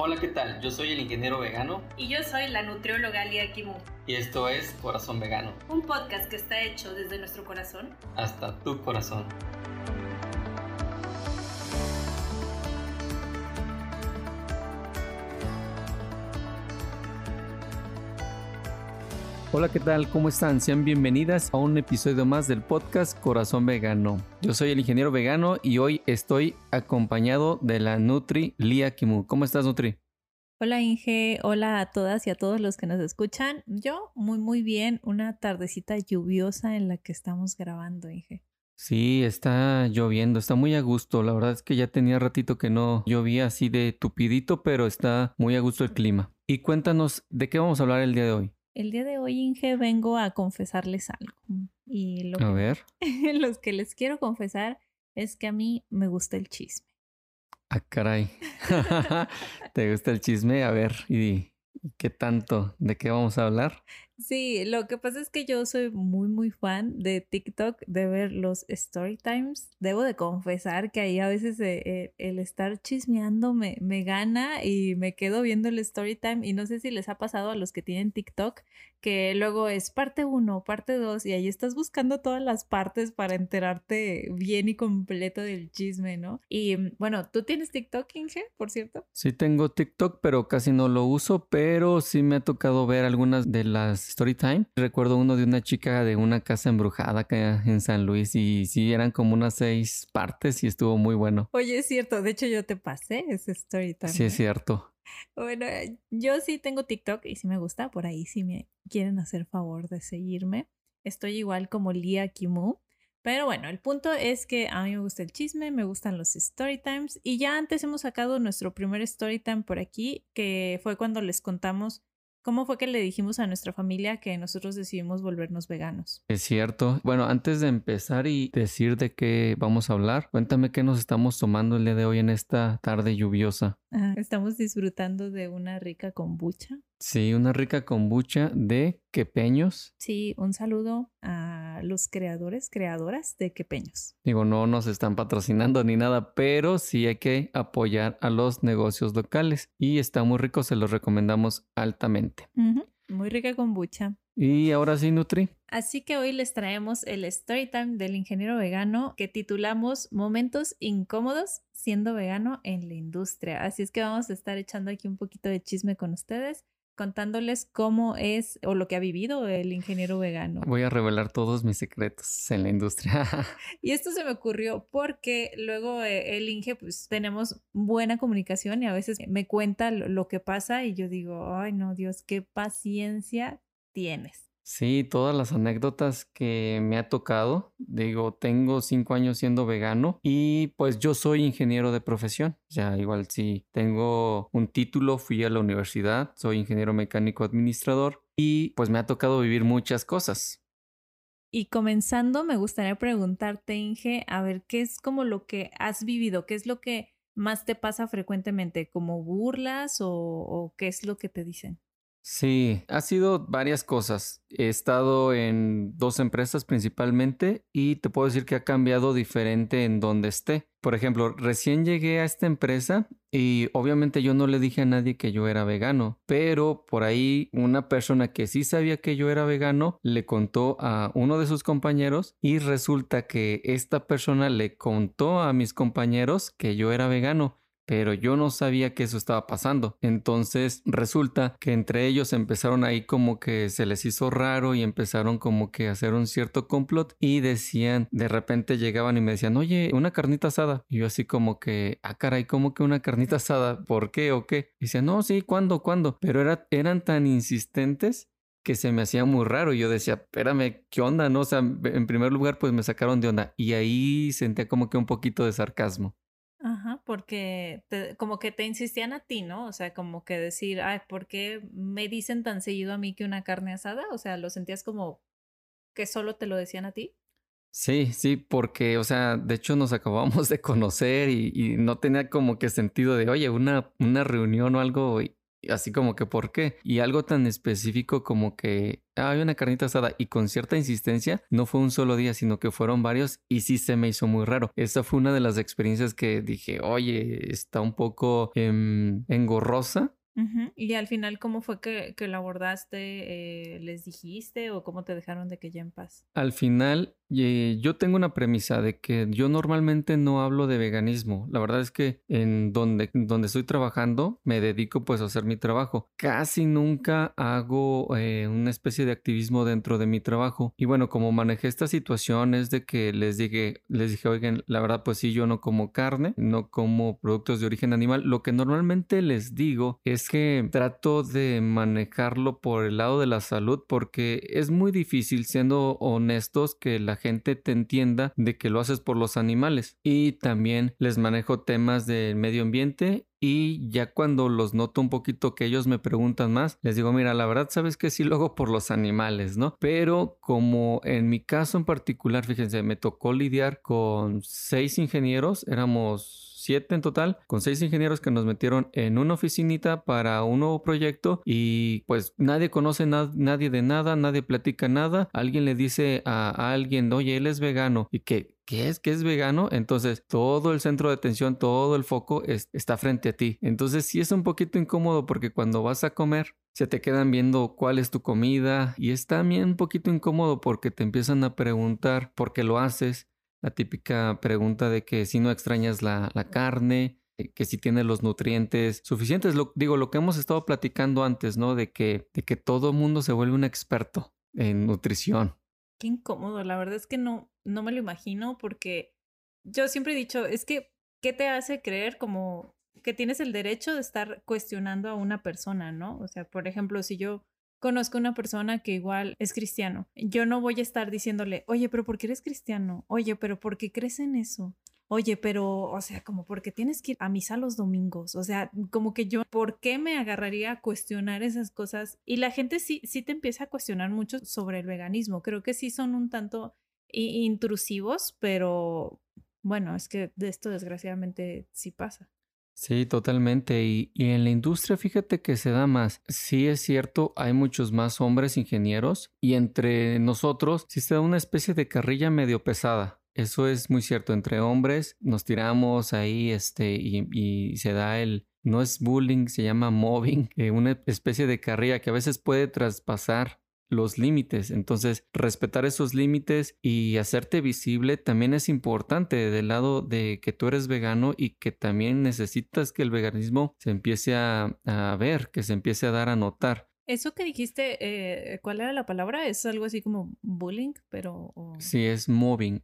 Hola, ¿qué tal? Yo soy el ingeniero vegano Y yo soy la nutrióloga Lia Kimu, y esto es Corazón Vegano, un podcast que está hecho desde nuestro corazón. hasta tu corazón. Hola, ¿qué tal? ¿Cómo están? Sean bienvenidas a un episodio más del podcast Corazón Vegano. Yo soy el ingeniero vegano y hoy estoy acompañado de la Nutri Lia Kimu. ¿Cómo estás, Nutri? Hola Inge, hola a todas y a todos los que nos escuchan. Yo muy muy bien, una tardecita lluviosa en la que estamos grabando, Inge. Sí, está lloviendo, está muy a gusto. La verdad es que ya tenía ratito que no llovía así de tupidito, pero está muy a gusto el clima. Y cuéntanos, ¿de qué vamos a hablar el día de hoy? El día de hoy, Inge, vengo a confesarles algo. Y lo A ver. los que les quiero confesar es que a mí me gusta el chisme. Ah, caray. ¿Te gusta el chisme? A ver, ¿y qué tanto? ¿De qué vamos a hablar? Sí, lo que pasa es que yo soy muy, muy fan de TikTok, de ver los story times. Debo de confesar que ahí a veces eh, el estar chismeando me, me gana y me quedo viendo el story time. Y no sé si les ha pasado a los que tienen TikTok, que luego es parte 1, parte 2, y ahí estás buscando todas las partes para enterarte bien y completo del chisme, ¿no? Y mm, bueno, ¿tú tienes TikTok, Inge, por cierto? Sí tengo TikTok, pero casi no lo uso, pero sí me ha tocado ver algunas de las story time. Recuerdo uno de una chica de una casa embrujada acá en San Luis y sí eran como unas seis partes y estuvo muy bueno. Oye, es cierto, de hecho yo te pasé ese story time. Sí es cierto. Bueno, yo sí tengo TikTok y sí me gusta, por ahí si me quieren hacer favor de seguirme. Estoy igual como Lia Kimu. Pero bueno, el punto es que a mí me gusta el chisme, me gustan los story times y ya antes hemos sacado nuestro primer story time por aquí, que fue cuando les contamos cómo fue que le dijimos a nuestra familia que nosotros decidimos volvernos veganos. Es cierto. Bueno, antes de empezar y decir de qué vamos a hablar, cuéntame qué nos estamos tomando el día de hoy en esta tarde lluviosa. Ah, Estamos disfrutando de una rica kombucha. Sí, una rica kombucha de quepeños. Sí, un saludo a los creadores, creadoras de quepeños. Digo, no nos están patrocinando ni nada, pero sí hay que apoyar a los negocios locales y está muy rico, se los recomendamos altamente. Muy rica kombucha. Y ahora sí, Nutri. Así que hoy les traemos el story time del ingeniero vegano que titulamos Momentos incómodos siendo vegano en la industria. Así es que vamos a estar echando aquí un poquito de chisme con ustedes, contándoles cómo es o lo que ha vivido el ingeniero vegano. Voy a revelar todos mis secretos en la industria. Y esto se me ocurrió porque luego eh, el Inge, pues tenemos buena comunicación y a veces me cuenta lo, lo que pasa y yo digo, ay no, Dios, qué paciencia tienes. Sí, todas las anécdotas que me ha tocado. Digo, tengo cinco años siendo vegano y pues yo soy ingeniero de profesión. O sea, igual sí, tengo un título, fui a la universidad, soy ingeniero mecánico administrador y pues me ha tocado vivir muchas cosas. Y comenzando, me gustaría preguntarte, Inge, a ver, ¿qué es como lo que has vivido? ¿Qué es lo que más te pasa frecuentemente? ¿Como burlas o, o qué es lo que te dicen? Sí, ha sido varias cosas. He estado en dos empresas principalmente y te puedo decir que ha cambiado diferente en donde esté. Por ejemplo, recién llegué a esta empresa y obviamente yo no le dije a nadie que yo era vegano, pero por ahí una persona que sí sabía que yo era vegano le contó a uno de sus compañeros y resulta que esta persona le contó a mis compañeros que yo era vegano pero yo no sabía que eso estaba pasando. Entonces resulta que entre ellos empezaron ahí como que se les hizo raro y empezaron como que a hacer un cierto complot y decían, de repente llegaban y me decían, oye, una carnita asada. Y yo así como que, ah, caray, ¿cómo que una carnita asada? ¿Por qué o qué? Y decían, no, sí, ¿cuándo? ¿Cuándo? Pero era, eran tan insistentes que se me hacía muy raro. Yo decía, espérame, ¿qué onda? No, o sea, en primer lugar, pues me sacaron de onda. Y ahí sentía como que un poquito de sarcasmo. Porque como que te insistían a ti, ¿no? O sea, como que decir, ay, ¿por qué me dicen tan seguido a mí que una carne asada? O sea, ¿lo sentías como que solo te lo decían a ti? Sí, sí, porque, o sea, de hecho nos acabamos de conocer y, y no tenía como que sentido de, oye, una, una reunión o algo, así como que ¿por qué? Y algo tan específico como que ah, hay una carnita asada y con cierta insistencia, no fue un solo día, sino que fueron varios y sí se me hizo muy raro. Esa fue una de las experiencias que dije, oye, está un poco em, engorrosa, y al final, ¿cómo fue que, que lo abordaste? Eh, ¿Les dijiste o cómo te dejaron de que ya en paz? Al final, yo tengo una premisa de que yo normalmente no hablo de veganismo. La verdad es que en donde, donde estoy trabajando me dedico pues a hacer mi trabajo. Casi nunca hago eh, una especie de activismo dentro de mi trabajo. Y bueno, como manejé esta situación es de que les dije, les dije, oigan, la verdad pues sí, yo no como carne, no como productos de origen animal. Lo que normalmente les digo es que trato de manejarlo por el lado de la salud porque es muy difícil, siendo honestos, que la gente te entienda de que lo haces por los animales. Y también les manejo temas del medio ambiente y ya cuando los noto un poquito que ellos me preguntan más, les digo, mira, la verdad sabes que sí lo hago por los animales, ¿no? Pero como en mi caso en particular, fíjense, me tocó lidiar con seis ingenieros, éramos siete en total, con seis ingenieros que nos metieron en una oficinita para un nuevo proyecto y pues nadie conoce nadie de nada, nadie platica nada, alguien le dice a, alguien, oye, él es vegano y que ¿qué es? ¿Qué es vegano? Entonces todo el centro de atención, todo el foco está frente a ti. Entonces sí es un poquito incómodo porque cuando vas a comer se te quedan viendo cuál es tu comida y es también un poquito incómodo porque te empiezan a preguntar por qué lo haces la típica pregunta de que si no extrañas la, carne, eh, que si tiene los nutrientes suficientes. Lo, digo, lo que hemos estado platicando antes, ¿no? De que, de que todo mundo se vuelve un experto en nutrición. Qué incómodo, la verdad es que no, no me lo imagino porque yo siempre he dicho, es que, ¿qué te hace creer como que tienes el derecho de estar cuestionando a una persona, ¿no? O sea, por ejemplo, si yo conozco una persona que igual es cristiano. Yo no voy a estar diciéndole, oye, pero ¿por qué eres cristiano? Oye, pero ¿por qué crees en eso? Oye, pero, o sea, como porque tienes que ir a misa los domingos, o sea, como que yo, ¿por qué me agarraría a cuestionar esas cosas? Y la gente sí, sí te empieza a cuestionar mucho sobre el veganismo. Creo que sí son un tanto intrusivos, pero bueno, es que de esto desgraciadamente sí pasa. Sí, totalmente. Y, en la industria, fíjate que se da más. Sí es cierto, hay muchos más hombres ingenieros y entre nosotros sí se da una especie de carrilla medio pesada. Eso es muy cierto. Entre hombres nos tiramos ahí, este, y, se da el, no es bullying, se llama mobbing, eh, una especie de carrilla que a veces puede traspasar los límites. Entonces, respetar esos límites y hacerte visible también es importante del lado de que tú eres vegano y que también necesitas que el veganismo se empiece a, ver, que se empiece a dar a notar. Eso que dijiste, eh, ¿cuál era la palabra? Es algo así como bullying, pero... Sí, es mobbing.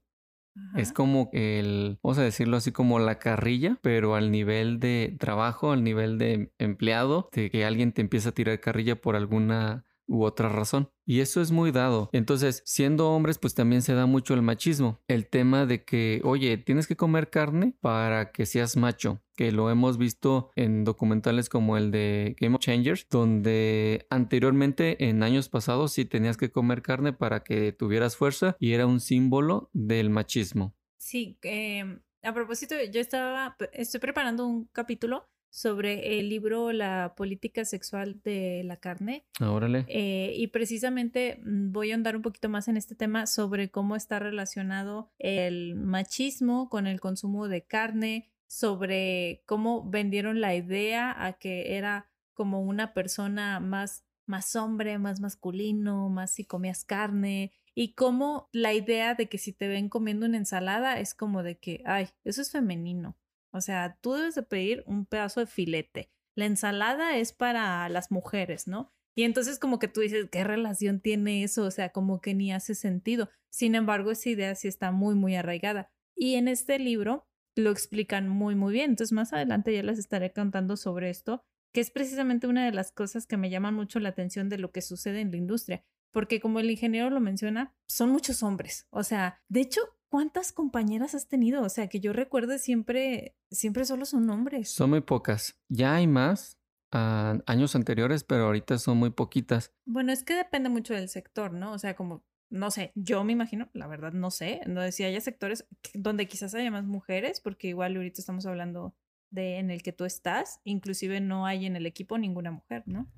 Es como el, vamos a decirlo así como la carrilla, pero al nivel de trabajo, al nivel de empleado, de que alguien te empieza a tirar carrilla por alguna u otra razón. Y eso es muy dado. Entonces, siendo hombres, pues también se da mucho el machismo. El tema de que, oye, tienes que comer carne para que seas macho. Que lo hemos visto en documentales como el de Game of Changers, donde anteriormente, en años pasados, sí tenías que comer carne para que tuvieras fuerza y era un símbolo del machismo. Sí, em, a propósito, yo estaba, estoy preparando un capítulo sobre el libro La política sexual de la carne. Órale. Eh, y precisamente mm, voy a andar un poquito más en este tema sobre cómo está relacionado el machismo con el consumo de carne, sobre cómo vendieron la idea a que era como una persona más, más hombre, más masculino, más si comías carne. Y cómo la idea de que si te ven comiendo una ensalada es como de que, ay, eso es femenino o sea, tú debes de pedir un pedazo de filete. La ensalada es para las mujeres, ¿no? Y entonces como que tú dices, ¿qué relación tiene eso? O sea, como que ni hace sentido. Sin embargo, esa idea sí está muy, muy arraigada. Y en este libro lo explican muy, muy bien. Entonces, más adelante ya les estaré contando sobre esto, que es precisamente una de las cosas que me llaman mucho la atención de lo que sucede en la industria. Porque como el ingeniero lo menciona, son muchos hombres. O sea, de hecho, ¿cuántas compañeras has tenido? O sea, que yo recuerde siempre, siempre solo son hombres. Son muy pocas. Ya hay más uh, años anteriores, pero ahorita son muy poquitas. Bueno, es que depende mucho del sector, ¿no? O sea, como, no sé, yo me imagino, la verdad no sé, no si haya sectores donde quizás haya más mujeres, porque igual ahorita estamos hablando de, en el que tú estás, inclusive no hay en el equipo ninguna mujer, ¿no?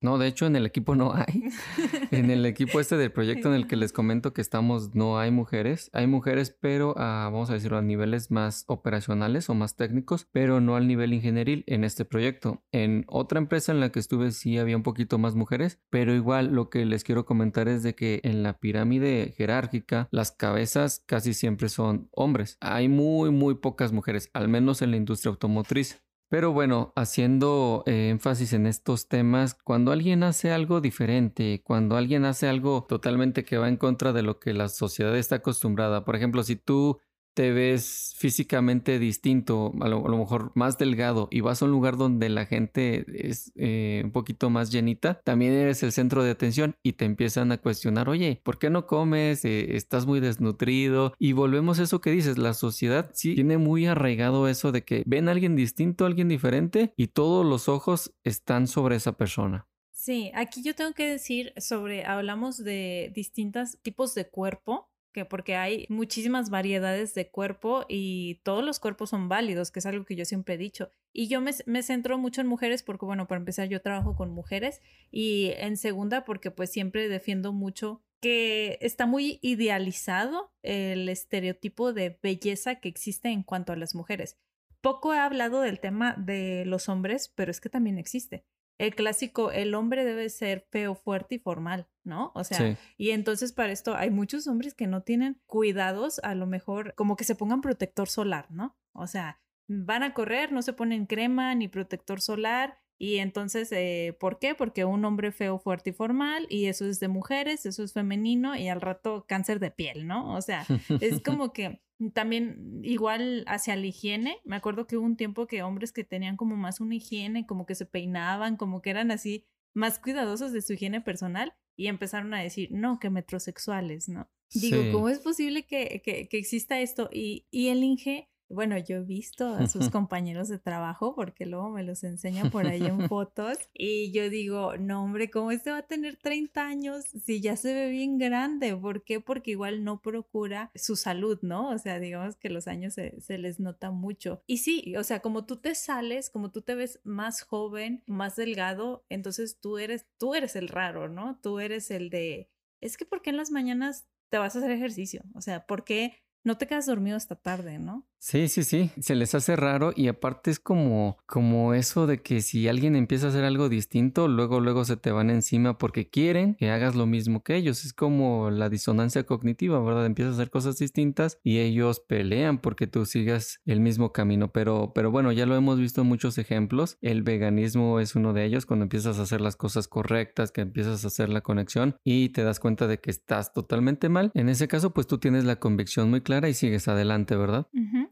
No, de hecho en el equipo no hay. en el equipo este del proyecto en el que les comento que estamos no hay mujeres. Hay mujeres, pero a, vamos a decirlo a niveles más operacionales o más técnicos, pero no al nivel ingenieril en este proyecto. En otra empresa en la que estuve sí había un poquito más mujeres, pero igual lo que les quiero comentar es de que en la pirámide jerárquica las cabezas casi siempre son hombres. Hay muy muy pocas mujeres, al menos en la industria automotriz. Pero bueno, haciendo eh, énfasis en estos temas, cuando alguien hace algo diferente, cuando alguien hace algo totalmente que va en contra de lo que la sociedad está acostumbrada, por ejemplo, si tú te ves físicamente distinto, a lo, mejor más delgado y vas a un lugar donde la gente es eh, un poquito más llenita, también eres el centro de atención y te empiezan a cuestionar, oye, ¿por qué no comes? Eh, estás muy desnutrido y volvemos a eso que dices, la sociedad sí tiene muy arraigado eso de que ven a alguien distinto, a alguien diferente y todos los ojos están sobre esa persona. Sí, aquí yo tengo que decir sobre, hablamos de distintos tipos de cuerpo que porque hay muchísimas variedades de cuerpo y todos los cuerpos son válidos, que es algo que yo siempre he dicho. Y yo me, me, centro mucho en mujeres porque, bueno, para empezar yo trabajo con mujeres y en segunda porque pues siempre defiendo mucho que está muy idealizado el estereotipo de belleza que existe en cuanto a las mujeres. Poco he hablado del tema de los hombres, pero es que también existe el clásico, el hombre debe ser feo, fuerte y formal, ¿no? O sea, y entonces para esto hay muchos hombres que no tienen cuidados, a lo mejor como que se pongan protector solar, ¿no? O sea, van a correr, no se ponen crema ni protector solar. Y entonces, eh, ¿por qué? Porque un hombre feo, fuerte y formal, y eso es de mujeres, eso es femenino, y al rato cáncer de piel, ¿no? O sea, es como que también igual hacia la higiene. Me acuerdo que hubo un tiempo que hombres que tenían como más una higiene, como que se peinaban, como que eran así más cuidadosos de su higiene personal y empezaron a decir, no, que metrosexuales, ¿no? Digo, ¿cómo es posible que, que, que exista esto? Y, y el Inge bueno, yo he visto a sus compañeros de trabajo porque luego me los enseña por ahí en fotos y yo digo, no hombre, ¿cómo este va a tener 30 años si ya se ve bien grande? ¿Por qué? Porque igual no procura su salud, ¿no? O sea, digamos que los años se, se les nota mucho. Y sí, o sea, como tú te sales, como tú te ves más joven, más delgado, entonces tú eres, tú eres el raro, ¿no? Tú eres el de, es que ¿por qué en las mañanas te vas a hacer ejercicio? O sea, ¿por qué no te quedas dormido hasta tarde, ¿no? Sí, sí, sí, se les hace raro y aparte es como, como eso de que si alguien empieza a hacer algo distinto, luego, luego se te van encima porque quieren que hagas lo mismo que ellos. Es como la disonancia cognitiva, ¿verdad? Empiezas a hacer cosas distintas y ellos pelean porque tú sigas el mismo camino. Pero, pero bueno, ya lo hemos visto en muchos ejemplos. El veganismo es uno de ellos cuando empiezas a hacer las cosas correctas, que empiezas a hacer la conexión y te das cuenta de que estás totalmente mal. En ese caso, pues tú tienes la convicción muy clara y sigues adelante, ¿verdad?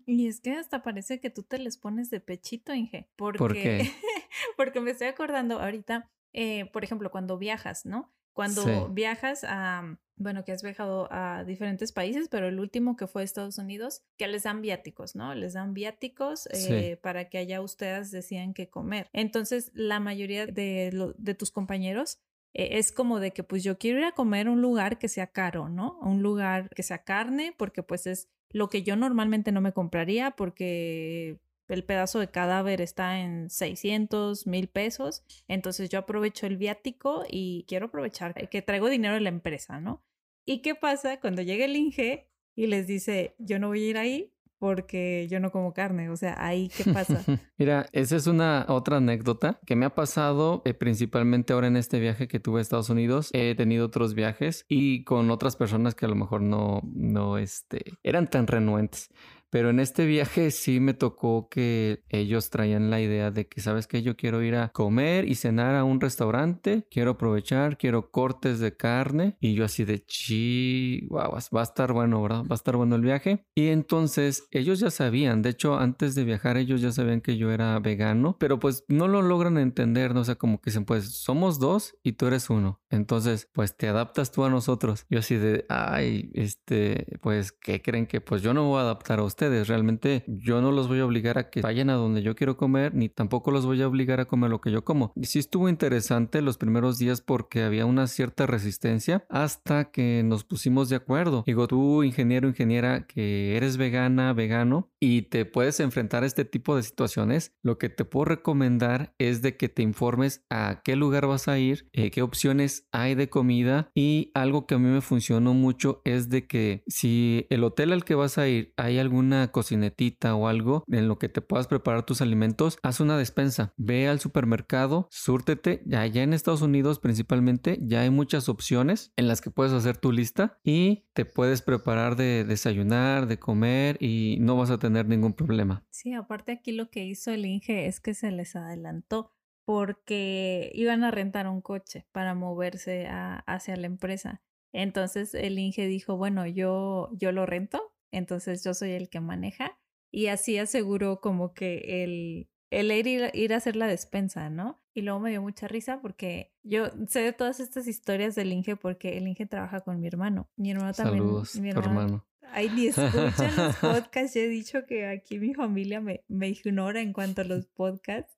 Y es que hasta parece que tú te les pones de pechito, Inge. Porque, ¿Por qué? porque me estoy acordando ahorita, eh, por ejemplo, cuando viajas, ¿no? Cuando viajas a, bueno, que has viajado a diferentes países, pero el último que fue a Estados Unidos, que les dan viáticos, ¿no? Les dan viáticos eh, para que allá ustedes decían qué comer. Entonces, la mayoría de, de tus compañeros eh, es como de que pues yo quiero ir a comer a un lugar que sea caro, ¿no? Un lugar que sea carne, porque pues es lo que yo normalmente no me compraría porque el pedazo de cadáver está en 600 mil pesos. Entonces yo aprovecho el viático y quiero aprovechar que traigo dinero de la empresa, ¿no? ¿Y qué pasa cuando llega el Inge y les dice, yo no voy a ir ahí porque yo no como carne, o sea, ahí qué pasa. Mira, esa es una otra anécdota que me ha pasado eh, principalmente ahora en este viaje que tuve a Estados Unidos. He tenido otros viajes y con otras personas que a lo mejor no, no, este, eran tan renuentes. Pero en este viaje sí me tocó que ellos traían la idea de que, ¿sabes qué? Yo quiero ir a comer y cenar a un restaurante, quiero aprovechar, quiero cortes de carne. Y yo así de chi, wow, va a estar bueno, ¿verdad? Va a estar bueno el viaje. Y entonces ellos ya sabían, de hecho, antes de viajar ellos ya sabían que yo era vegano, pero pues no lo logran entender, ¿no? O sea, como que dicen, pues somos dos y tú eres uno. Entonces, pues te adaptas tú a nosotros. Yo así de, ay, este, pues, ¿qué creen que pues yo no voy a adaptar a? Ustedes. Realmente yo no los voy a obligar a que vayan a donde yo quiero comer, ni tampoco los voy a obligar a comer lo que yo como. Y sí estuvo interesante los primeros días porque había una cierta resistencia hasta que nos pusimos de acuerdo. Digo, tú, ingeniero, ingeniera, que eres vegana, vegano, y te puedes enfrentar a este tipo de situaciones, lo que te puedo recomendar es de que te informes a qué lugar vas a ir, eh, qué opciones hay de comida y algo que a mí me funcionó mucho es de que si el hotel al que vas a ir hay alguna cocinetita o algo en lo que te puedas preparar tus alimentos, haz una despensa, ve al supermercado, súrtete, allá en Estados Unidos principalmente ya hay muchas opciones en las que puedes hacer tu lista y te puedes preparar de desayunar, de comer y no vas a tener ningún problema. Sí, aparte aquí lo que hizo el Inge es que se les adelantó porque iban a rentar un coche para moverse hacia la empresa. Entonces el Inge dijo, bueno, yo, yo lo rento, entonces yo soy el que maneja y así aseguró como que el, el ir, ir a hacer la despensa, ¿no? Y luego me dio mucha risa porque yo sé de todas estas historias del Inge porque el Inge trabaja con mi hermano. Mi hermano también. Saludos, mi hermano. Ay, ni escuchan los podcasts. Yo he dicho que aquí mi familia me, me ignora en cuanto a los podcasts.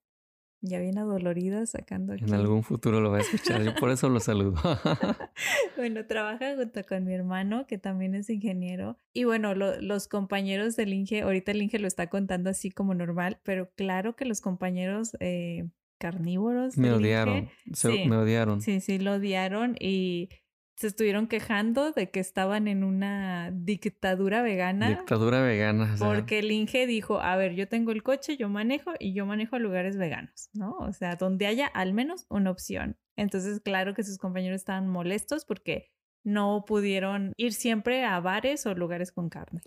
Ya viene adolorida sacando aquí. En algún futuro lo va a escuchar, yo por eso lo saludo. bueno, trabaja junto con mi hermano, que también es ingeniero. Y bueno, los compañeros del Inge, ahorita el Inge lo está contando así como normal, pero claro que los compañeros eh, carnívoros. Me odiaron, me odiaron. Sí, sí, lo odiaron y se estuvieron quejando de que estaban en una dictadura vegana. Dictadura vegana. Porque el Inge dijo, a ver, yo tengo el coche, yo manejo y yo manejo a lugares veganos, ¿no? O sea, donde haya al menos una opción. Entonces, claro que sus compañeros estaban molestos porque no pudieron ir siempre a bares o lugares con carne.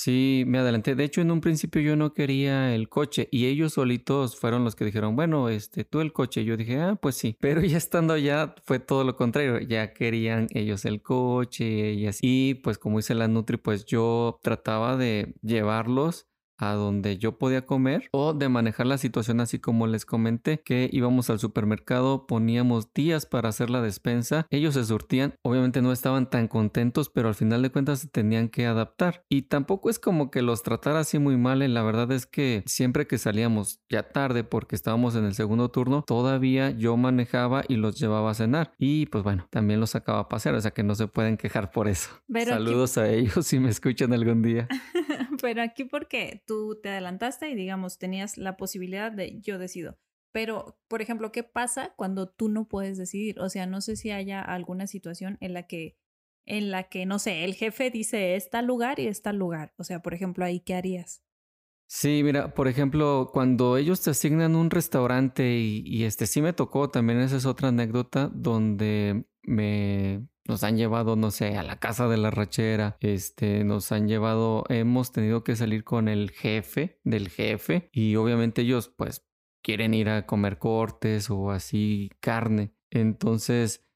Sí, me adelanté. De hecho, en un principio yo no quería el coche y ellos solitos fueron los que dijeron, bueno, este, tú el coche. Yo dije, ah, pues sí. Pero ya estando allá fue todo lo contrario. Ya querían ellos el coche y así. Y pues como dice la Nutri, pues yo trataba de llevarlos a donde yo podía comer o de manejar la situación así como les comenté que íbamos al supermercado poníamos días para hacer la despensa ellos se surtían obviamente no estaban tan contentos pero al final de cuentas se tenían que adaptar. Y tampoco es como que los tratara así muy mal la verdad es que siempre que salíamos ya tarde porque estábamos en el segundo turno todavía yo manejaba y los llevaba a cenar. Y pues bueno también los sacaba a pasear o sea que no se pueden quejar por eso. Saludos a ellos si me escuchan algún día pero aquí porque tú te adelantaste y digamos tenías la posibilidad de yo decido. Pero, por ejemplo, ¿qué pasa cuando tú no puedes decidir? O sea, no sé si haya alguna situación en la que, en la que, no sé, el jefe dice está lugar y está lugar. O sea, por ejemplo, ahí, ¿qué harías? Sí, mira, por ejemplo, cuando ellos te asignan un restaurante y, y este sí me tocó, también esa es otra anécdota donde me nos han llevado, no sé, a la casa de la rachera, este, nos han llevado, hemos tenido que salir con el jefe del jefe y obviamente ellos pues quieren ir a comer cortes o así carne. Entonces,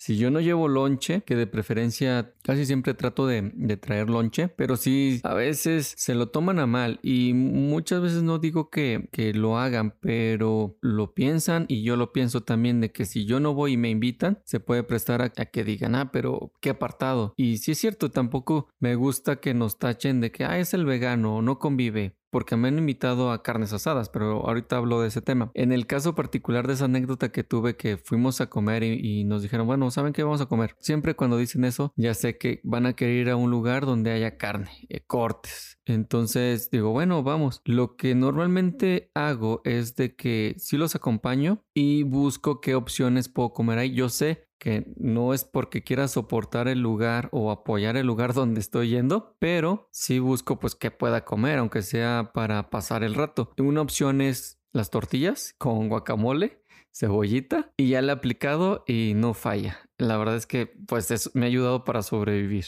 si yo no llevo lonche, que de preferencia casi siempre trato de, traer lonche, pero sí a veces se lo toman a mal y muchas veces no digo que, lo hagan, pero lo piensan y yo lo pienso también de que si yo no voy y me invitan, se puede prestar a, que digan, ah, pero qué apartado. Y si es cierto, tampoco me gusta que nos tachen de que, ah, es el vegano, no convive porque me han invitado a carnes asadas, pero ahorita hablo de ese tema. En el caso particular de esa anécdota que tuve que fuimos a comer y, nos dijeron, bueno, ¿saben qué vamos a comer? Siempre cuando dicen eso, ya sé que van a querer ir a un lugar donde haya carne, eh, cortes. Entonces digo, bueno, vamos. Lo que normalmente hago es de que si los acompaño y busco qué opciones puedo comer ahí. Yo sé que no es porque quiera soportar el lugar o apoyar el lugar donde estoy yendo, pero sí busco pues que pueda comer, aunque sea para pasar el rato. Una opción es las tortillas con guacamole, cebollita y ya le he aplicado y no falla. La verdad es que pues me ha ayudado para sobrevivir.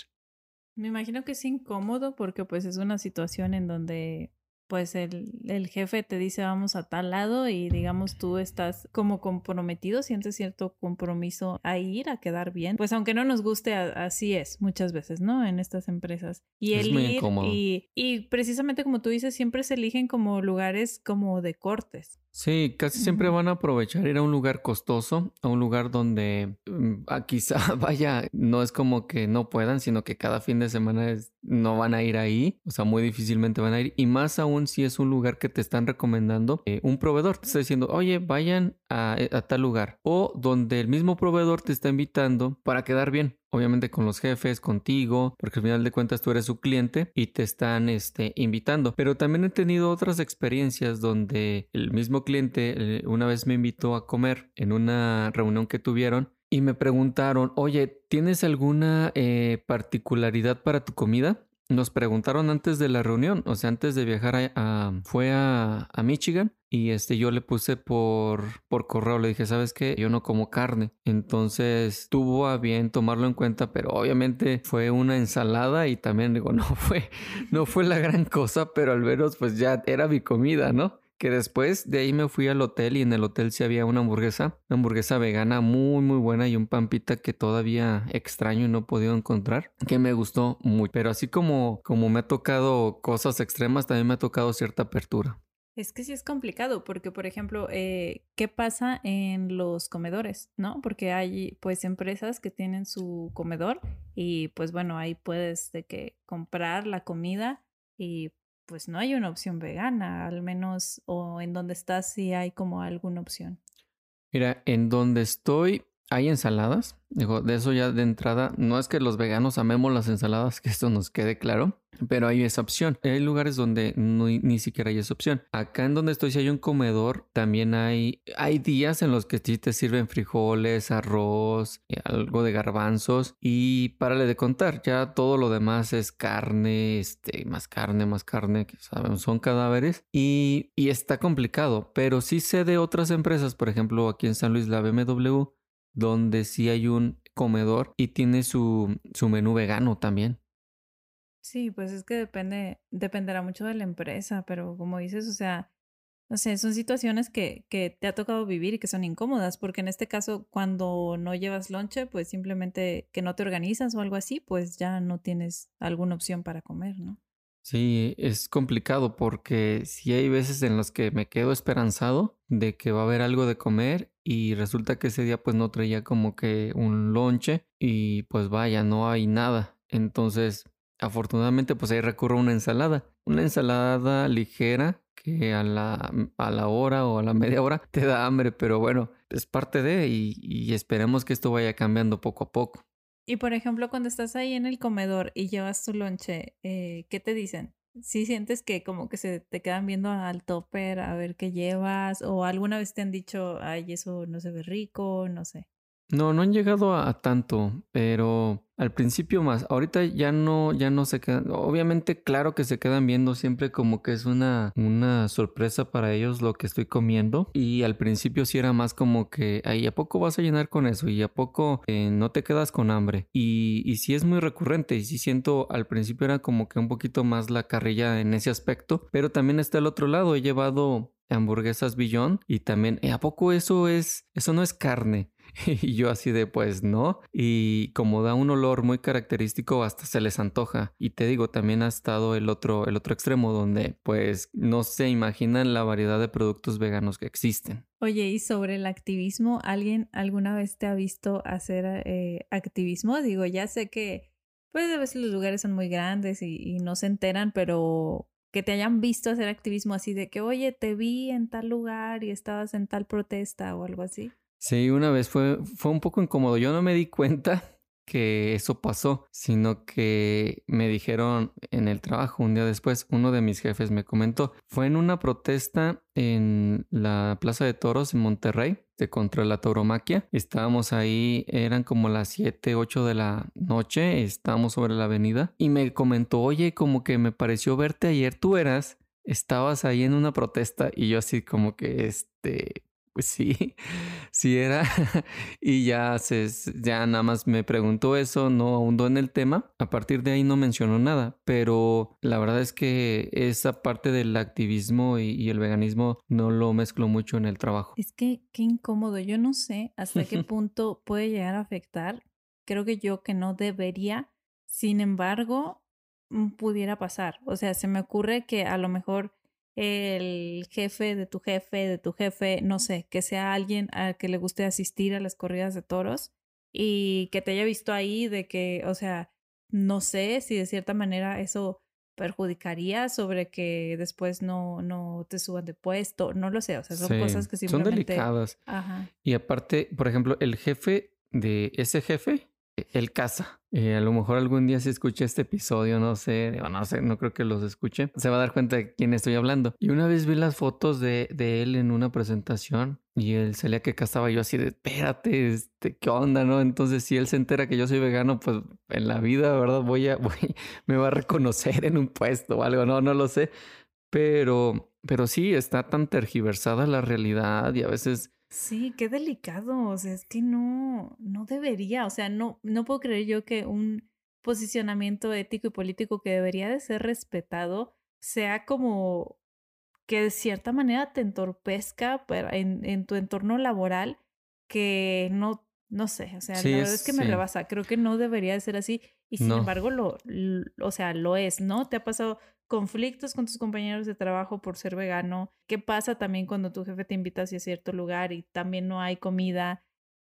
Me imagino que es incómodo porque pues es una situación en donde pues el, jefe te dice vamos a tal lado y digamos tú estás como comprometido, sientes cierto compromiso a ir, a quedar bien. Pues aunque no nos guste, así es muchas veces, ¿no? En estas empresas. Y el ir y, y precisamente como tú dices, siempre se eligen como lugares como de cortes. Sí, casi siempre van a aprovechar ir a un lugar costoso, a un lugar donde mm, ah, quizá vaya, no es como que no puedan, sino que cada fin de semana no van a ir ahí, o sea, muy difícilmente van a ir, y más aún si es un lugar que te están recomendando eh, un proveedor, te está diciendo, oye, vayan a, eh, a tal lugar, o donde el mismo proveedor te está invitando para quedar bien obviamente con los jefes, contigo, porque al final de cuentas tú eres su cliente y te están este, invitando. Pero también he tenido otras experiencias donde el mismo cliente eh, una vez me invitó a comer en una reunión que tuvieron y me preguntaron, oye, ¿tienes alguna eh, particularidad para tu comida? Nos preguntaron antes de la reunión, o sea, antes de viajar a, fue a, Michigan y este yo le puse por, por correo, le dije, ¿sabes qué? Yo no como carne. Entonces tuvo a bien tomarlo en cuenta, pero obviamente fue una ensalada y también digo, no fue, no fue la gran cosa, pero al menos pues ya era mi comida, ¿no? Que después de ahí me fui al hotel y en el hotel sí había una hamburguesa, una hamburguesa vegana muy muy buena y un pampita que todavía extraño y no he podido encontrar, que me gustó mucho. Pero así como, como me ha tocado cosas extremas, también me ha tocado cierta apertura. Es que sí es complicado porque, por ejemplo, eh, ¿qué pasa en los comedores? ¿No? Porque hay pues empresas que tienen su comedor y pues bueno, ahí puedes de que comprar la comida y pues no hay una opción vegana, al menos, o en donde estás sí hay como alguna opción. Mira, en donde estoy hay ensaladas. Digo, de eso ya de entrada, no es que los veganos amemos las ensaladas, que esto nos quede claro, pero hay esa opción. Hay lugares donde ni siquiera hay esa opción. Acá en donde estoy, si hay un comedor, también hay, hay días en los que sí te sirven frijoles, arroz, eh, algo de garbanzos y párale de contar. Ya todo lo demás es carne, este, más carne, más carne, que saben, son cadáveres y, y está complicado. Pero sí sé de otras empresas, por ejemplo, aquí en San Luis, la BMW donde sí hay un comedor y tiene su, su menú vegano también. Sí, pues es que depende, dependerá mucho de la empresa, pero como dices, o sea, no sé, son situaciones que, que te ha tocado vivir y que son incómodas, porque en este caso, cuando no llevas lonche, pues simplemente que no te organizas o algo así, pues ya no tienes alguna opción para comer, ¿no? Sí, es complicado porque sí hay veces en las que me quedo esperanzado de que va a haber algo de comer y resulta que ese día pues no traía como que un lonche y pues vaya, no hay nada. Entonces, afortunadamente pues ahí recurro a una ensalada. Una ensalada ligera que a la, a la hora o a la media hora te da hambre, pero bueno, es parte de y, y esperemos que esto vaya cambiando poco a poco. Y por ejemplo, cuando estás ahí en el comedor y llevas tu lonche, eh, ¿qué te dicen? Si sientes que como que se te quedan viendo al topper a ver qué llevas o alguna vez te han dicho, ay, eso no se ve rico, no sé. No, no han llegado a, tanto, pero al principio más. Ahorita ya no, ya no se quedan. Obviamente, claro que se quedan viendo siempre como que es una, una sorpresa para ellos lo que estoy comiendo. Y al principio sí era más como que, ay, ¿a poco vas a llenar con eso? Y a poco eh, no te quedas con hambre. Y, y sí es muy recurrente. Y sí siento, al principio era como que un poquito más la carrilla en ese aspecto. Pero también está el otro lado. He llevado hamburguesas Beyond y también, ¿a poco eso es, eso no es carne? Y yo así de pues no. Y como da un olor muy característico, hasta se les antoja. Y te digo, también ha estado el otro, el otro extremo donde pues no se imaginan la variedad de productos veganos que existen. Oye, y sobre el activismo, ¿alguien alguna vez te ha visto hacer eh, activismo? Digo, ya sé que pues a veces los lugares son muy grandes y, y no se enteran, pero que te hayan visto hacer activismo así de que, oye, te vi en tal lugar y estabas en tal protesta o algo así. Sí, una vez fue, fue un poco incómodo. Yo no me di cuenta que eso pasó, sino que me dijeron en el trabajo un día después, uno de mis jefes me comentó, fue en una protesta en la Plaza de Toros en Monterrey de contra la tauromaquia. Estábamos ahí, eran como las 7, 8 de la noche, estábamos sobre la avenida y me comentó, oye, como que me pareció verte ayer, tú eras, estabas ahí en una protesta y yo así como que, este, pues sí, sí era. y ya, se, ya nada más me preguntó eso, no ahondó en el tema. A partir de ahí no mencionó nada, pero la verdad es que esa parte del activismo y, el veganismo no lo mezclo mucho en el trabajo. Es que qué incómodo. Yo no sé hasta qué punto puede llegar a afectar. Creo que yo que no debería. Sin embargo, mm, pudiera pasar. O sea, se me ocurre que a lo mejor el jefe de tu jefe, de tu jefe, no sé, que sea alguien a que le guste asistir a las corridas de toros y que te haya visto ahí de que, o sea, no sé si de cierta manera eso perjudicaría sobre que después no, no te suban de puesto, no lo sé, o sea, son cosas que simplemente... Son delicadas. Ajá. Y aparte, por ejemplo, el jefe de ese jefe el casa. Eh, a lo mejor algún día si escucha este episodio, no sé, no sé, no creo que los escuche, se va a dar cuenta de quién estoy hablando. Y una vez vi las fotos de, él en una presentación y él salía que cazaba yo así de, espérate, este, ¿qué onda, no? Entonces si él se entera que yo soy vegano, pues en la vida, ¿verdad? Voy a, me va a reconocer en un puesto o algo, no, no lo sé. Pero, pero sí, está tan tergiversada la realidad y a veces Sí, qué delicado. O sea, es que no, no debería. O sea, no, no puedo creer yo que un posicionamiento ético y político que debería de ser respetado sea como que de cierta manera te entorpezca en, en tu entorno laboral que no, no sé, o sea, la verdad es, que me rebasa, creo que no debería de ser así y sin embargo lo, o sea, lo es, ¿no? ¿Te ha pasado conflictos con tus compañeros de trabajo por ser vegano? ¿Qué pasa también cuando tu jefe te invita hacia cierto lugar y también no hay comida?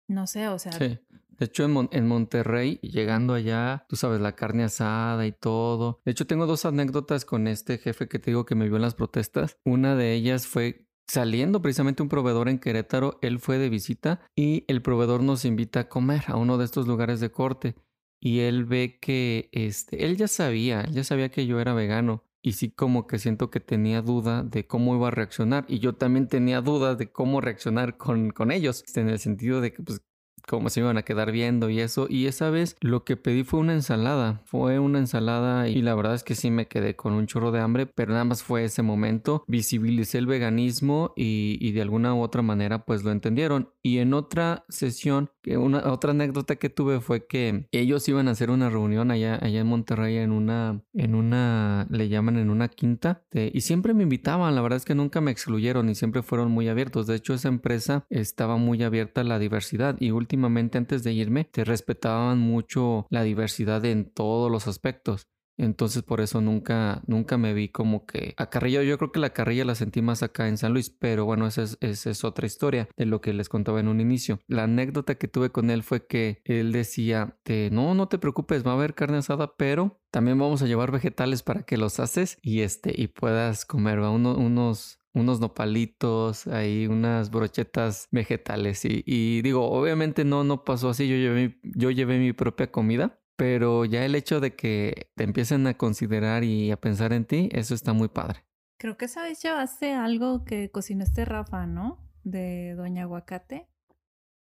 No sé, o sea. Sí. De hecho, en, en, Monterrey, llegando allá, tú sabes, la carne asada y todo. De hecho, tengo dos anécdotas con este jefe que te digo que me vio en las protestas. Una de ellas fue saliendo precisamente un proveedor en Querétaro. Él fue de visita y el proveedor nos invita a comer a uno de estos lugares de corte. Y él ve que este, él ya sabía, él ya sabía que yo era vegano y sí como que siento que tenía duda de cómo iba a reaccionar y yo también tenía dudas de cómo reaccionar con, con ellos, en el sentido de que pues cómo se iban a quedar viendo y eso. Y esa vez lo que pedí fue una ensalada. Fue una ensalada y la verdad es que sí me quedé con un chorro de hambre, pero nada más fue ese momento. Visibilicé el veganismo y, y de alguna u otra manera pues lo entendieron. Y en otra sesión, una otra anécdota que tuve fue que ellos iban a hacer una reunión allá, allá en Monterrey en una, en una, le llaman en una quinta. y siempre me invitaban, la verdad es que nunca me excluyeron y siempre fueron muy abiertos. De hecho, esa empresa estaba muy abierta a la diversidad y últimamente últimamente antes de irme te respetaban mucho la diversidad en todos los aspectos. Entonces por eso nunca, nunca me vi como que a carrilla. Yo creo que la carrilla la sentí más acá en San Luis, pero bueno, esa es, es, otra historia de lo que les contaba en un inicio. La anécdota que tuve con él fue que él decía, no, no te preocupes, va a haber carne asada, pero también vamos a llevar vegetales para que los haces y este y puedas comer unos unos nopalitos, ahí unas brochetas vegetales. Y, digo, obviamente no, no pasó así, yo llevé, yo llevé mi propia comida, pero ya el hecho de que te empiecen a considerar y a pensar en ti, eso está muy padre. Creo que esa vez llevaste algo que cocinaste Rafa, ¿no? De Doña Aguacate.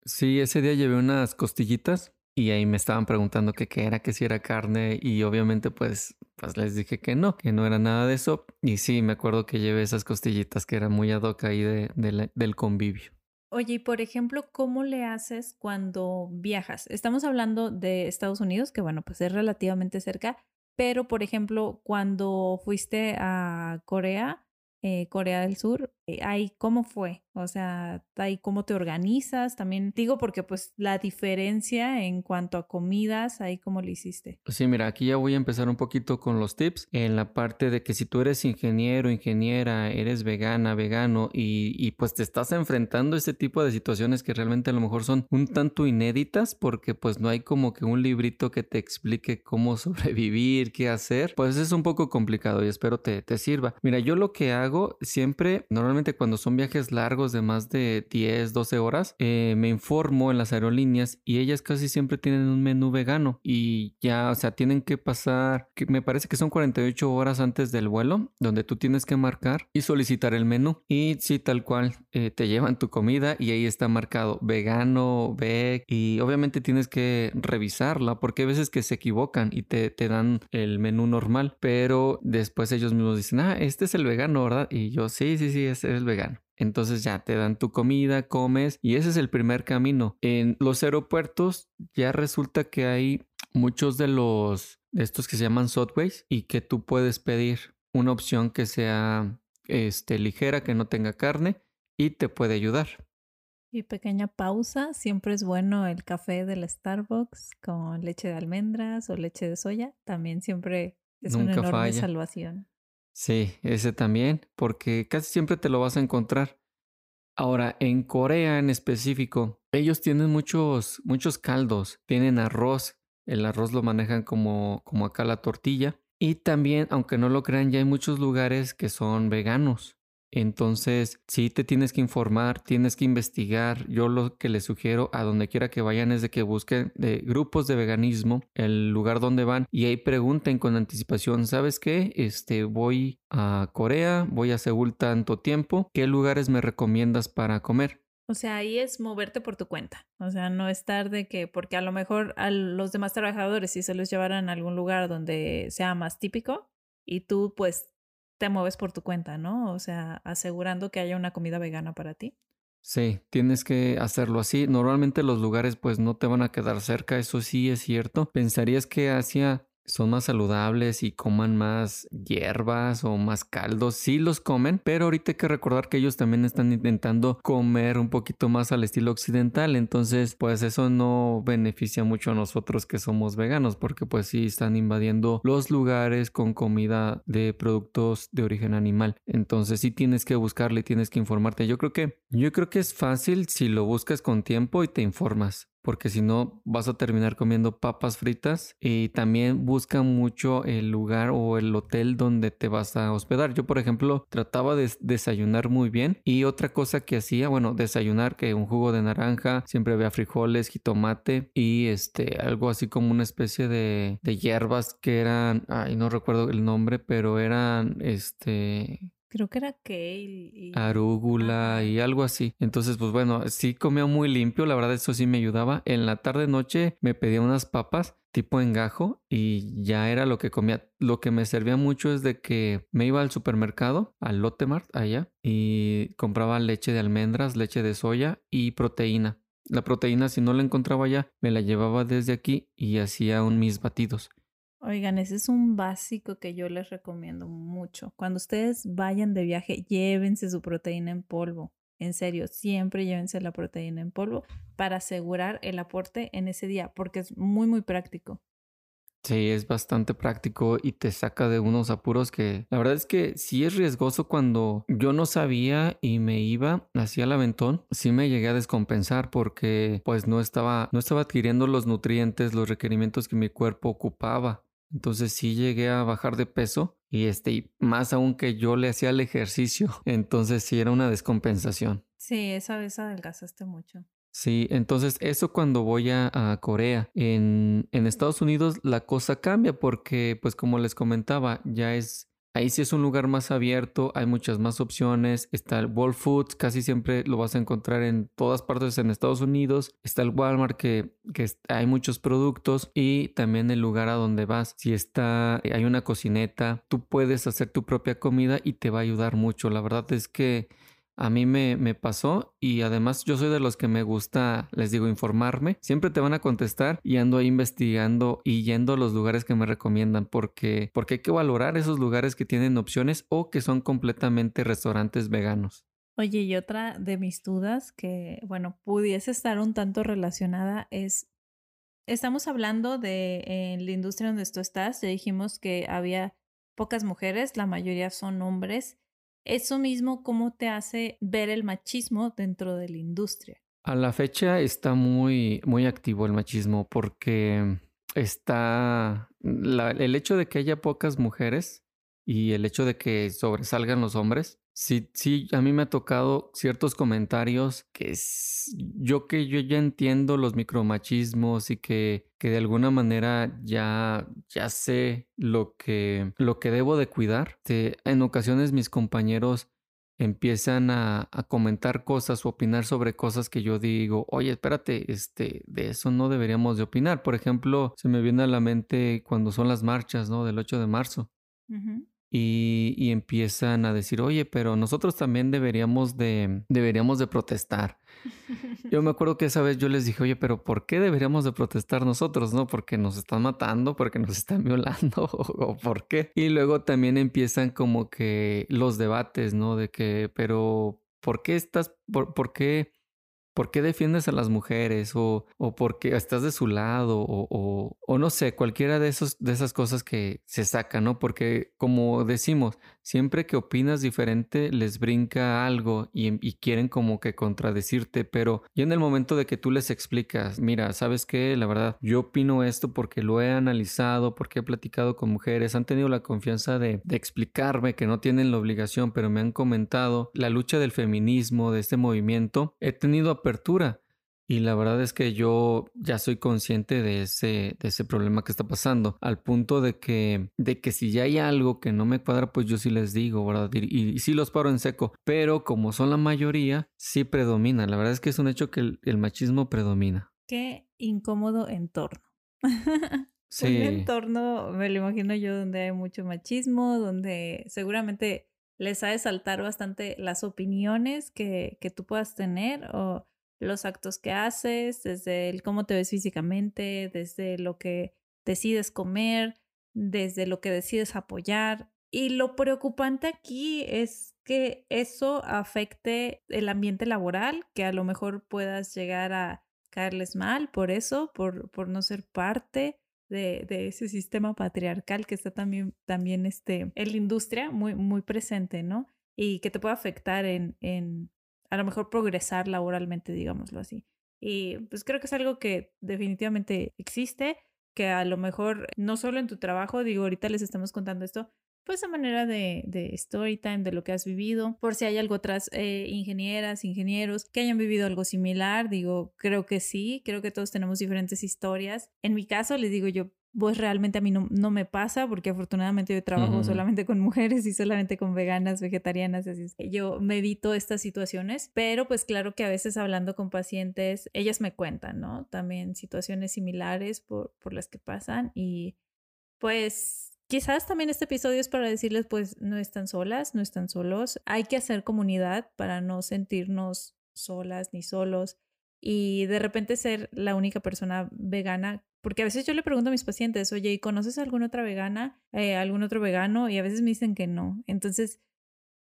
Sí, ese día llevé unas costillitas y ahí me estaban preguntando que qué era, que si era carne y obviamente pues, pues les dije que no, que no era nada de eso. Y sí, me acuerdo que llevé esas costillitas que eran muy ad hoc ahí de, del convivio. Oye, y por ejemplo, ¿cómo le haces cuando viajas? Estamos hablando de Estados Unidos, que bueno, pues es relativamente cerca, pero por ejemplo, cuando fuiste a Corea, eh, Corea del Sur, ahí cómo fue, o sea, ahí cómo te organizas, también digo porque pues la diferencia en cuanto a comidas, ahí cómo lo hiciste. Sí, mira, aquí ya voy a empezar un poquito con los tips en la parte de que si tú eres ingeniero, ingeniera, eres vegana, vegano y, y pues te estás enfrentando a este tipo de situaciones que realmente a lo mejor son un tanto inéditas porque pues no hay como que un librito que te explique cómo sobrevivir, qué hacer, pues es un poco complicado y espero te, te sirva. Mira, yo lo que hago siempre, normalmente cuando son viajes largos de más de 10, 12 horas, eh, me informo en las aerolíneas y ellas casi siempre tienen un menú vegano y ya, o sea, tienen que pasar, que me parece que son 48 horas antes del vuelo, donde tú tienes que marcar y solicitar el menú. Y sí, tal cual, eh, te llevan tu comida y ahí está marcado vegano, veg, y obviamente tienes que revisarla porque hay veces que se equivocan y te, te dan el menú normal, pero después ellos mismos dicen, ah, este es el vegano, ¿verdad? Y yo, sí, sí, sí, ese es vegano. Entonces ya te dan tu comida, comes y ese es el primer camino. En los aeropuertos ya resulta que hay muchos de los de estos que se llaman subways y que tú puedes pedir una opción que sea este ligera, que no tenga carne y te puede ayudar. Y pequeña pausa, siempre es bueno el café del Starbucks con leche de almendras o leche de soya, también siempre es una enorme salvación. Sí, ese también, porque casi siempre te lo vas a encontrar. Ahora, en Corea en específico, ellos tienen muchos, muchos caldos, tienen arroz, el arroz lo manejan como, como acá la tortilla, y también, aunque no lo crean, ya hay muchos lugares que son veganos. Entonces, sí te tienes que informar, tienes que investigar. Yo lo que les sugiero a donde quiera que vayan es de que busquen de grupos de veganismo, el lugar donde van y ahí pregunten con anticipación, ¿sabes qué? Este, voy a Corea, voy a Seúl tanto tiempo, ¿qué lugares me recomiendas para comer? O sea, ahí es moverte por tu cuenta. O sea, no estar de que, porque a lo mejor a los demás trabajadores si se los llevaran a algún lugar donde sea más típico y tú pues te mueves por tu cuenta, ¿no? O sea, asegurando que haya una comida vegana para ti. Sí, tienes que hacerlo así. Normalmente los lugares pues no te van a quedar cerca, eso sí es cierto. Pensarías que hacia son más saludables y coman más hierbas o más caldos. Sí los comen, pero ahorita hay que recordar que ellos también están intentando comer un poquito más al estilo occidental. Entonces, pues eso no beneficia mucho a nosotros que somos veganos, porque pues sí están invadiendo los lugares con comida de productos de origen animal. Entonces sí tienes que buscarle, tienes que informarte. Yo creo que, yo creo que es fácil si lo buscas con tiempo y te informas porque si no vas a terminar comiendo papas fritas y también busca mucho el lugar o el hotel donde te vas a hospedar. Yo, por ejemplo, trataba de desayunar muy bien y otra cosa que hacía, bueno, desayunar que un jugo de naranja, siempre había frijoles, jitomate y este algo así como una especie de, de hierbas que eran, ay, no recuerdo el nombre, pero eran este Creo que era kale y... Arúgula y algo así. Entonces, pues bueno, sí comía muy limpio, la verdad eso sí me ayudaba. En la tarde noche me pedía unas papas tipo engajo y ya era lo que comía. Lo que me servía mucho es de que me iba al supermercado, al Lotte allá, y compraba leche de almendras, leche de soya y proteína. La proteína, si no la encontraba allá, me la llevaba desde aquí y hacía un mis batidos. Oigan, ese es un básico que yo les recomiendo mucho. Cuando ustedes vayan de viaje, llévense su proteína en polvo. En serio, siempre llévense la proteína en polvo para asegurar el aporte en ese día, porque es muy, muy práctico. Sí, es bastante práctico y te saca de unos apuros que la verdad es que sí es riesgoso cuando yo no sabía y me iba hacia el aventón, sí me llegué a descompensar porque pues no estaba no estaba adquiriendo los nutrientes, los requerimientos que mi cuerpo ocupaba. Entonces sí llegué a bajar de peso y este, más aún que yo le hacía el ejercicio. Entonces sí era una descompensación. Sí, esa vez adelgazaste mucho. Sí, entonces eso cuando voy a, Corea. En, en Estados Unidos la cosa cambia porque, pues como les comentaba, ya es Ahí sí es un lugar más abierto, hay muchas más opciones. Está el Whole Foods, casi siempre lo vas a encontrar en todas partes en Estados Unidos. Está el Walmart, que, que hay muchos productos. Y también el lugar a donde vas. Si está, hay una cocineta, tú puedes hacer tu propia comida y te va a ayudar mucho. La verdad es que a mí me, me, pasó y además yo soy de los que me gusta, les digo, informarme. Siempre te van a contestar y ando ahí investigando y yendo a los lugares que me recomiendan porque, porque hay que valorar esos lugares que tienen opciones o que son completamente restaurantes veganos. Oye, y otra de mis dudas que, bueno, pudiese estar un tanto relacionada es, estamos hablando de en la industria donde tú estás, ya dijimos que había pocas mujeres, la mayoría son hombres. Eso mismo, ¿cómo te hace ver el machismo dentro de la industria? A la fecha está muy, muy activo el machismo porque está el hecho de que haya pocas mujeres y el hecho de que sobresalgan los hombres Sí, sí, a mí me ha tocado ciertos comentarios que yo que yo ya entiendo los micromachismos y que, que de alguna manera ya, ya sé lo que, lo que debo de cuidar. en ocasiones mis compañeros empiezan a, a, comentar cosas o opinar sobre cosas que yo digo, oye, espérate, este, de eso no deberíamos de opinar. Por ejemplo, se me viene a la mente cuando son las marchas, ¿no? Del 8 de marzo y, empiezan a decir, oye, pero nosotros también deberíamos de, deberíamos de protestar. Yo me acuerdo que esa vez yo les dije, oye, pero ¿por qué deberíamos de protestar nosotros? ¿No? Porque nos están matando, porque nos están violando o, por qué. Y luego también empiezan como que los debates, ¿no? De que, pero ¿por qué estás, por, por qué ¿por qué defiendes a las mujeres? O, o porque estás de su lado, o, o, no sé, cualquiera de, esos, de esas cosas que se sacan, ¿no? Porque como decimos, siempre que opinas diferente les brinca algo y, y quieren como que contradecirte, pero ya en el momento de que tú les explicas, mira, ¿sabes qué? La verdad, yo opino esto porque lo he analizado, porque he platicado con mujeres, han tenido la confianza de, de explicarme que no tienen la obligación, pero me han comentado la lucha del feminismo, de este movimiento, he tenido apertura. Y la verdad es que yo ya soy consciente de ese, de ese problema que está pasando, al punto de que, de que si ya hay algo que no me cuadra, pues yo sí les digo, ¿verdad? Y, y, sí los paro en seco, pero como son la mayoría, sí predomina. La verdad es que es un hecho que el, el machismo predomina. Qué incómodo entorno. Sí. Un entorno, me lo imagino yo, donde hay mucho machismo, donde seguramente les ha de saltar bastante las opiniones que, que tú puedas tener o los actos que haces, desde el cómo te ves físicamente, desde lo que decides comer, desde lo que decides apoyar. Y lo preocupante aquí es que eso afecte el ambiente laboral, que a lo mejor puedas llegar a caerles mal por eso, por, por no ser parte de, de, ese sistema patriarcal que está también, también este, en la industria muy, muy presente, ¿no? Y que te puede afectar en, en a lo mejor progresar laboralmente, digámoslo así. Y pues creo que es algo que definitivamente existe, que a lo mejor no solo en tu trabajo, digo, ahorita les estamos contando esto, pues a manera de, de story time, de lo que has vivido, por si hay algo otras eh, ingenieras, ingenieros que hayan vivido algo similar, digo, creo que sí, creo que todos tenemos diferentes historias. En mi caso, les digo, yo pues realmente a mí no, no, me pasa porque afortunadamente yo trabajo solamente con mujeres y solamente con veganas, vegetarianas, así es que yo me evito estas situaciones, pero pues claro que a veces hablando con pacientes, ellas me cuentan, ¿no? También situaciones similares por, por las que pasan y pues Quizás también este episodio es para decirles, pues no están solas, no están solos. Hay que hacer comunidad para no sentirnos solas ni solos y de repente ser la única persona vegana. Porque a veces yo le pregunto a mis pacientes, oye, ¿y conoces a alguna otra vegana, eh, algún otro vegano? Y a veces me dicen que no. Entonces,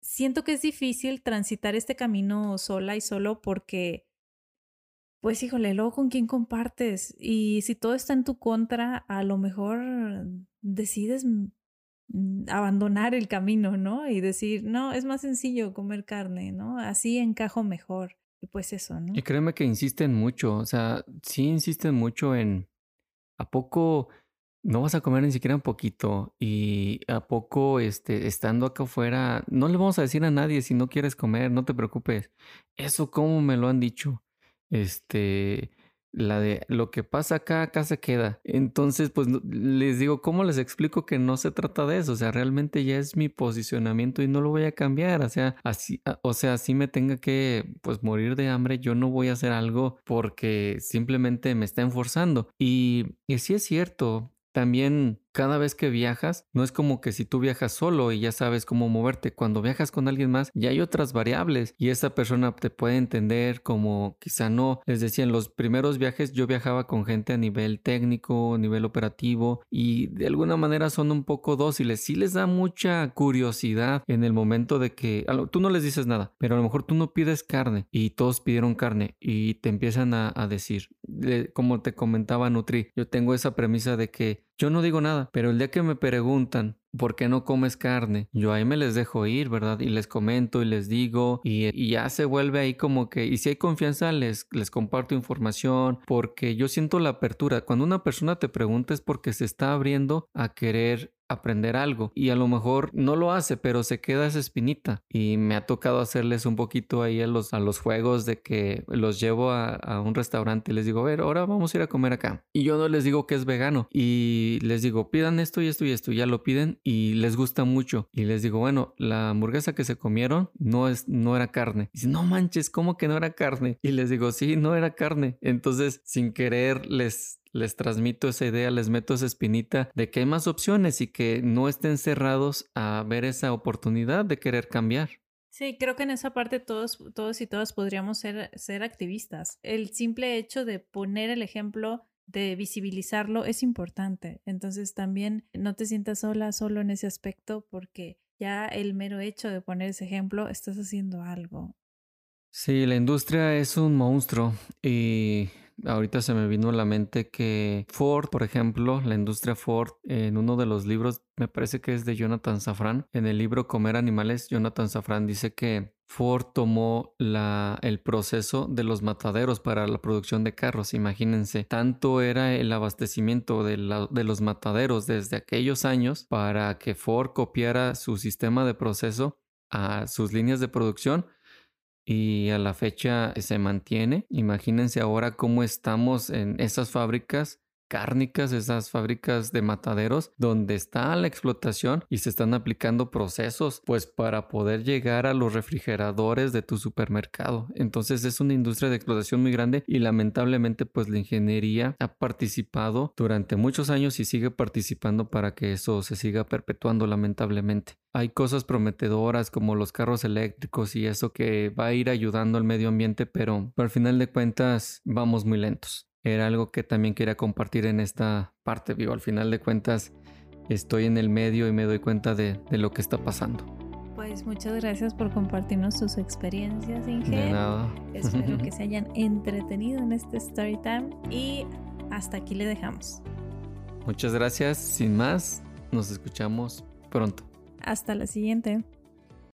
siento que es difícil transitar este camino sola y solo porque pues híjole, luego con quién compartes. Y si todo está en tu contra, a lo mejor decides abandonar el camino, ¿no? Y decir, no, es más sencillo comer carne, ¿no? Así encajo mejor. Y pues eso, ¿no? Y créeme que insisten mucho, o sea, sí insisten mucho en, ¿a poco no vas a comer ni siquiera un poquito? Y ¿a poco, este, estando acá afuera, no le vamos a decir a nadie si no quieres comer, no te preocupes? Eso, ¿cómo me lo han dicho? Este, la de lo que pasa acá, acá se queda. Entonces, pues les digo, ¿cómo les explico que no se trata de eso? O sea, realmente ya es mi posicionamiento y no lo voy a cambiar. O sea, así, o sea, así me tenga que, pues, morir de hambre, yo no voy a hacer algo porque simplemente me están forzando. Y, y sí es cierto, también cada vez que viajas, no es como que si tú viajas solo y ya sabes cómo moverte, cuando viajas con alguien más ya hay otras variables y esa persona te puede entender como quizá no. Les decía, en los primeros viajes yo viajaba con gente a nivel técnico, a nivel operativo y de alguna manera son un poco dóciles. Sí les da mucha curiosidad en el momento de que tú no les dices nada, pero a lo mejor tú no pides carne y todos pidieron carne y te empiezan a, decir, como te comentaba Nutri, yo tengo esa premisa de que yo no digo nada, pero el día que me preguntan ¿por qué no comes carne? Yo ahí me les dejo ir, ¿verdad? Y les comento y les digo y, ya se vuelve ahí como que, y si hay confianza, les, les comparto información porque yo siento la apertura. Cuando una persona te pregunta es porque se está abriendo a querer aprender algo y a lo mejor no lo hace pero se queda esa espinita y me ha tocado hacerles un poquito ahí a los, a los juegos de que los llevo a, a, un restaurante y les digo a ver ahora vamos a ir a comer acá y yo no les digo que es vegano y les digo pidan esto y esto y esto ya lo piden y les gusta mucho. Y les digo, bueno, la hamburguesa que se comieron no, es, no era carne. Y dicen, no manches, ¿cómo que no era carne? Y les digo, sí, no era carne. Entonces, sin querer, les, les transmito esa idea, les meto esa espinita de que hay más opciones y que no estén cerrados a ver esa oportunidad de querer cambiar. Sí, creo que en esa parte todos, todos y todas podríamos ser, ser activistas. El simple hecho de poner el ejemplo de visibilizarlo es importante. Entonces también no te sientas sola, solo en ese aspecto, porque ya el mero hecho de poner ese ejemplo, estás haciendo algo. Sí, la industria es un monstruo y ahorita se me vino a la mente que Ford, por ejemplo, la industria Ford, en uno de los libros, me parece que es de Jonathan Safran, en el libro Comer Animales, Jonathan Safran dice que Ford tomó el proceso de los mataderos para la producción de carros. Imagínense, tanto era el abastecimiento de, los mataderos desde aquellos años para que Ford copiara su sistema de proceso a sus líneas de producción y a la fecha se mantiene. Imagínense ahora cómo estamos en esas fábricas cárnicas, esas fábricas de mataderos, donde está la explotación y se están aplicando procesos, pues para poder llegar a los refrigeradores de tu supermercado. Entonces es una industria de explotación muy grande y lamentablemente pues la ingeniería ha participado durante muchos años y sigue participando para que eso se siga perpetuando lamentablemente. Hay cosas prometedoras como los carros eléctricos y eso que va a ir ayudando al medio ambiente, pero al final de cuentas vamos muy lentos era algo que también quería compartir en esta parte, vivo. Al final de cuentas, estoy en el medio y me doy cuenta de, lo que está pasando. Pues muchas gracias por compartirnos sus experiencias, Inge. De nada. Espero que se hayan entretenido en este story time y hasta aquí le dejamos. Muchas gracias. Sin más, nos escuchamos pronto. Hasta la siguiente.